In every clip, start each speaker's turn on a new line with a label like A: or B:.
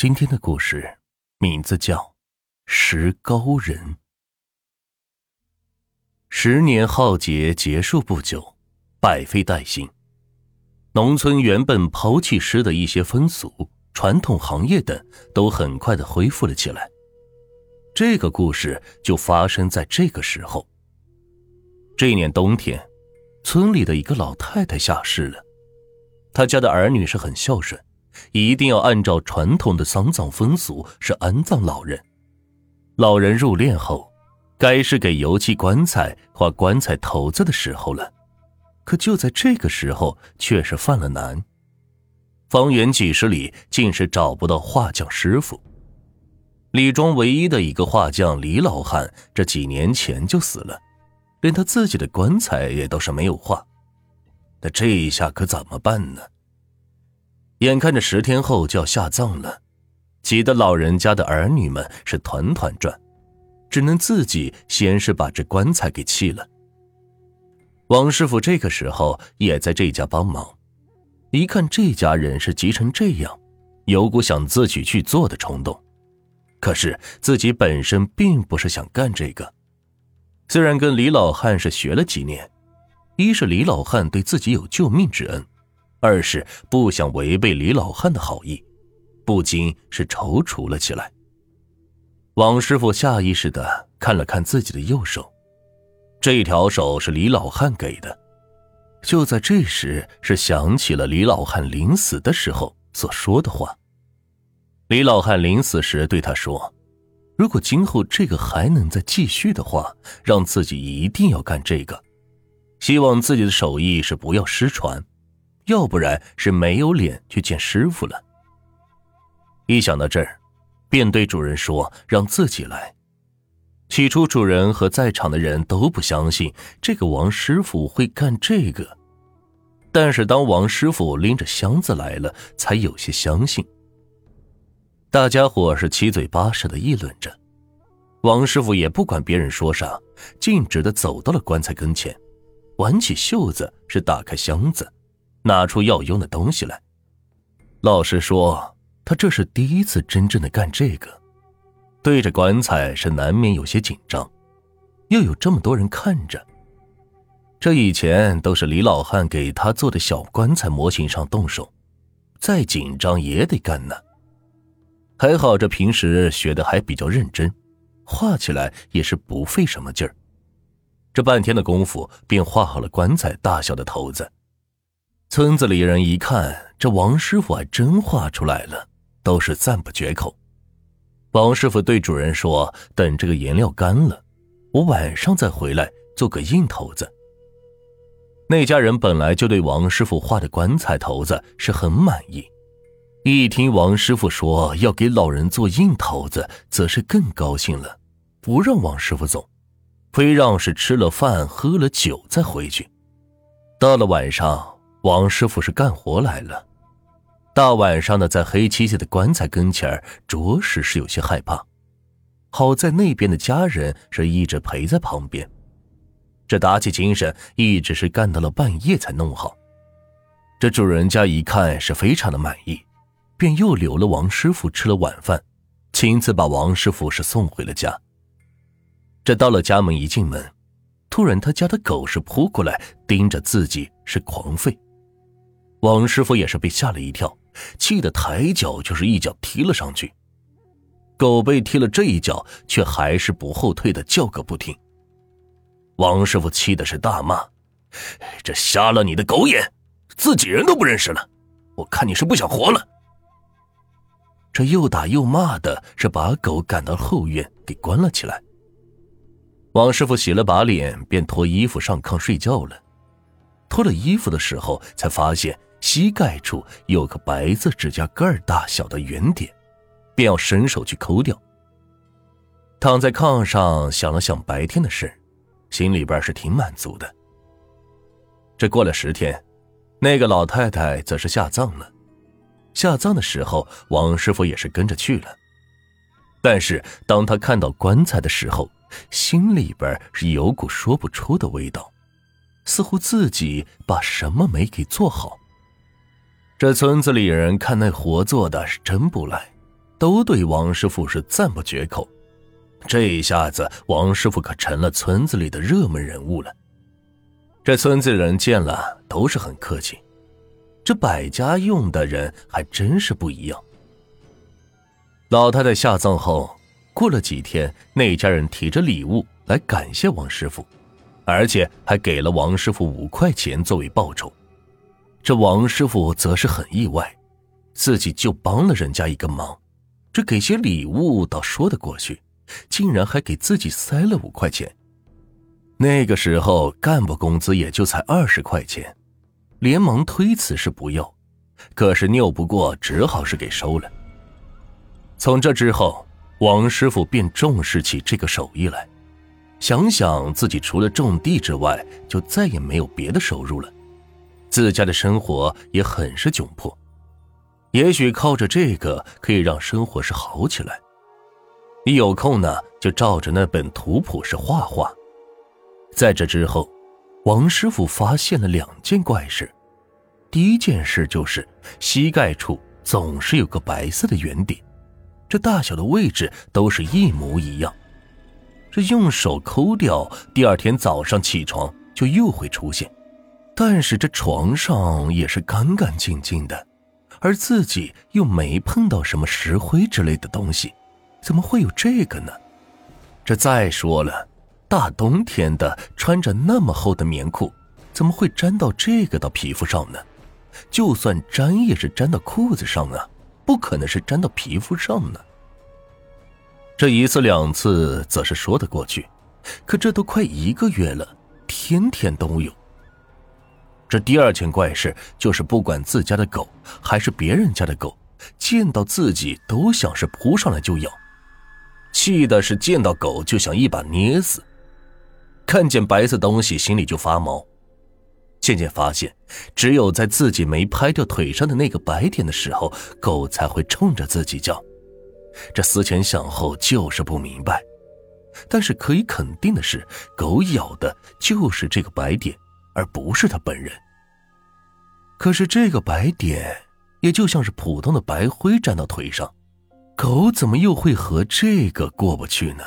A: 今天的故事名字叫《石膏人》。十年浩劫结束不久，百废待兴，农村原本抛弃式的一些风俗、传统行业等，都很快的恢复了起来。这个故事就发生在这个时候。这一年冬天，村里的一个老太太下世了，她家的儿女是很孝顺。一定要按照传统的丧葬风俗是安葬老人。老人入殓后，该是给油漆棺材、画棺材头子的时候了。可就在这个时候，却是犯了难。方圆几十里，竟是找不到画匠师傅。李庄唯一的一个画匠李老汉，这几年前就死了，连他自己的棺材也都是没有画。那这一下可怎么办呢？眼看着十天后就要下葬了，急得老人家的儿女们是团团转，只能自己先是把这棺材给砌了。王师傅这个时候也在这家帮忙，一看这家人是急成这样，有股想自己去做的冲动。可是自己本身并不是想干这个，虽然跟李老汉是学了几年，一是李老汉对自己有救命之恩。二是不想违背李老汉的好意，不禁是踌躇了起来。王师傅下意识的看了看自己的右手，这条手是李老汉给的。就在这时，是想起了李老汉临死的时候所说的话。李老汉临死时对他说：“如果今后这个还能再继续的话，让自己一定要干这个，希望自己的手艺是不要失传。”要不然是没有脸去见师傅了。一想到这儿，便对主人说：“让自己来。”起初，主人和在场的人都不相信这个王师傅会干这个，但是当王师傅拎着箱子来了，才有些相信。大家伙是七嘴八舌的议论着，王师傅也不管别人说啥，径直的走到了棺材跟前，挽起袖子，是打开箱子。拿出要用的东西来。老实说，他这是第一次真正的干这个，对着棺材是难免有些紧张，又有这么多人看着。这以前都是李老汉给他做的小棺材模型上动手，再紧张也得干呢。还好这平时学的还比较认真，画起来也是不费什么劲儿。这半天的功夫，便画好了棺材大小的头子。村子里人一看，这王师傅还真画出来了，都是赞不绝口。王师傅对主人说：“等这个颜料干了，我晚上再回来做个硬头子。”那家人本来就对王师傅画的棺材头子是很满意，一听王师傅说要给老人做硬头子，则是更高兴了，不让王师傅走，非让是吃了饭喝了酒再回去。到了晚上。王师傅是干活来了，大晚上的在黑漆漆的棺材跟前着实是有些害怕。好在那边的家人是一直陪在旁边，这打起精神，一直是干到了半夜才弄好。这主人家一看是非常的满意，便又留了王师傅吃了晚饭，亲自把王师傅是送回了家。这到了家门一进门，突然他家的狗是扑过来盯着自己是狂吠。王师傅也是被吓了一跳，气得抬脚就是一脚踢了上去。狗被踢了这一脚，却还是不后退的叫个不停。王师傅气的是大骂：“这瞎了你的狗眼，自己人都不认识了！我看你是不想活了。”这又打又骂的，是把狗赶到后院给关了起来。王师傅洗了把脸，便脱衣服上炕睡觉了。脱了衣服的时候，才发现。膝盖处有个白色指甲盖大小的圆点，便要伸手去抠掉。躺在炕上想了想白天的事，心里边是挺满足的。这过了十天，那个老太太则是下葬了。下葬的时候，王师傅也是跟着去了。但是当他看到棺材的时候，心里边是有股说不出的味道，似乎自己把什么没给做好。这村子里人看那活做的是真不赖，都对王师傅是赞不绝口。这一下子，王师傅可成了村子里的热门人物了。这村子人见了都是很客气。这百家用的人还真是不一样。老太太下葬后，过了几天，那家人提着礼物来感谢王师傅，而且还给了王师傅五块钱作为报酬。这王师傅则是很意外，自己就帮了人家一个忙，这给些礼物倒说得过去，竟然还给自己塞了五块钱。那个时候干部工资也就才二十块钱，连忙推辞是不要，可是拗不过，只好是给收了。从这之后，王师傅便重视起这个手艺来，想想自己除了种地之外，就再也没有别的收入了，自家的生活也很是窘迫，也许靠着这个可以让生活是好起来。一有空呢，就照着那本图谱是画画。在这之后，王师傅发现了两件怪事。第一件事就是膝盖处总是有个白色的圆点，这大小的位置都是一模一样。这用手抠掉，第二天早上起床就又会出现。但是这床上也是干干净净的，而自己又没碰到什么石灰之类的东西，怎么会有这个呢？这再说了。大冬天的，穿着那么厚的棉裤，怎么会沾到这个到皮肤上呢？就算沾，也是沾到裤子上啊，不可能是沾到皮肤上呢。这一次两次则是说得过去，可这都快一个月了，天天都有。这第二件怪事就是，不管自家的狗还是别人家的狗，见到自己都想是扑上来就咬，气的是见到狗就想一把捏死。看见白色东西，心里就发毛。渐渐发现，只有在自己没拍掉腿上的那个白点的时候，狗才会冲着自己叫。这思前想后，就是不明白。但是可以肯定的是，狗咬的就是这个白点，而不是他本人。可是这个白点，也就像是普通的白灰粘到腿上，狗怎么又会和这个过不去呢？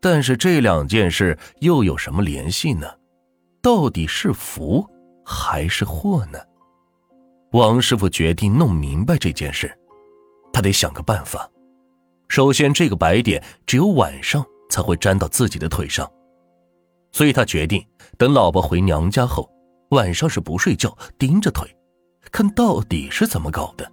A: 但是这两件事又有什么联系呢？到底是福还是祸呢？王师傅决定弄明白这件事，他得想个办法。首先，这个白点只有晚上才会粘到自己的腿上，所以他决定等老婆回娘家后，晚上是不睡觉盯着腿，看到底是怎么搞的。